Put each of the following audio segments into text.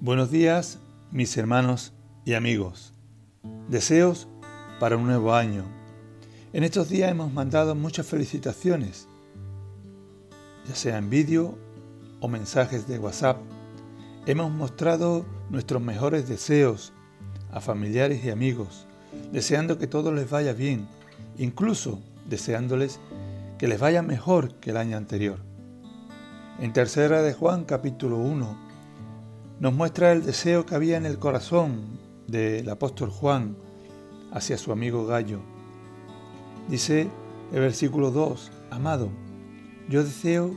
Buenos días, mis hermanos y amigos. Deseos para un nuevo año. En estos días hemos mandado muchas felicitaciones, ya sea en vídeo o mensajes de WhatsApp. Hemos mostrado nuestros mejores deseos a familiares y amigos, deseando que todo les vaya bien, incluso deseándoles que les vaya mejor que el año anterior. En tercera de Juan capítulo 1 nos muestra el deseo que había en el corazón del apóstol Juan hacia su amigo Gallo. Dice el versículo 2, Amado, yo deseo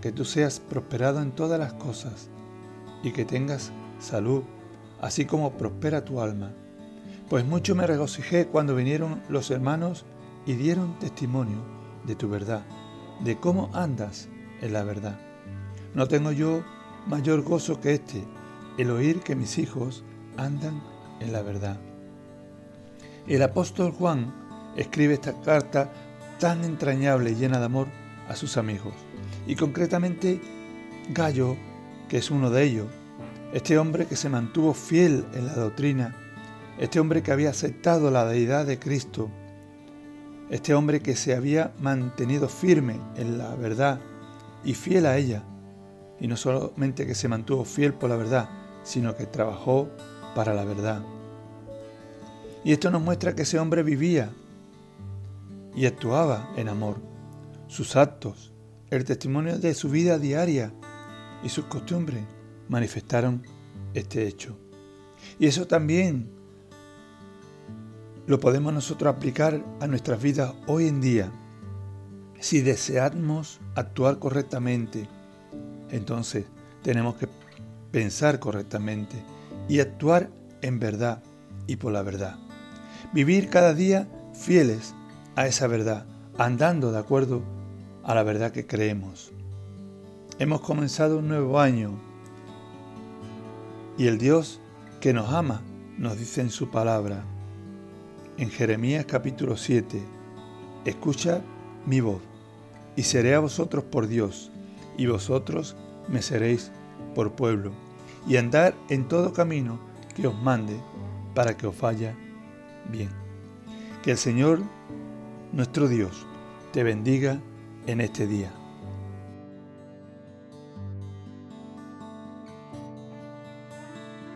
que tú seas prosperado en todas las cosas y que tengas salud, así como prospera tu alma. Pues mucho me regocijé cuando vinieron los hermanos y dieron testimonio de tu verdad, de cómo andas en la verdad. No tengo yo mayor gozo que este, el oír que mis hijos andan en la verdad. El apóstol Juan escribe esta carta tan entrañable y llena de amor a sus amigos, y concretamente Gallo, que es uno de ellos, este hombre que se mantuvo fiel en la doctrina, este hombre que había aceptado la deidad de Cristo, este hombre que se había mantenido firme en la verdad y fiel a ella, y no solamente que se mantuvo fiel por la verdad, sino que trabajó para la verdad. Y esto nos muestra que ese hombre vivía y actuaba en amor. Sus actos, el testimonio de su vida diaria y sus costumbres manifestaron este hecho. Y eso también lo podemos nosotros aplicar a nuestras vidas hoy en día. Si deseamos actuar correctamente, entonces tenemos que pensar correctamente y actuar en verdad y por la verdad. Vivir cada día fieles a esa verdad, andando de acuerdo a la verdad que creemos. Hemos comenzado un nuevo año y el Dios que nos ama nos dice en su palabra, en Jeremías capítulo 7, escucha mi voz y seré a vosotros por Dios y vosotros me seréis por pueblo, y andar en todo camino que os mande para que os vaya bien. Que el Señor, nuestro Dios, te bendiga en este día.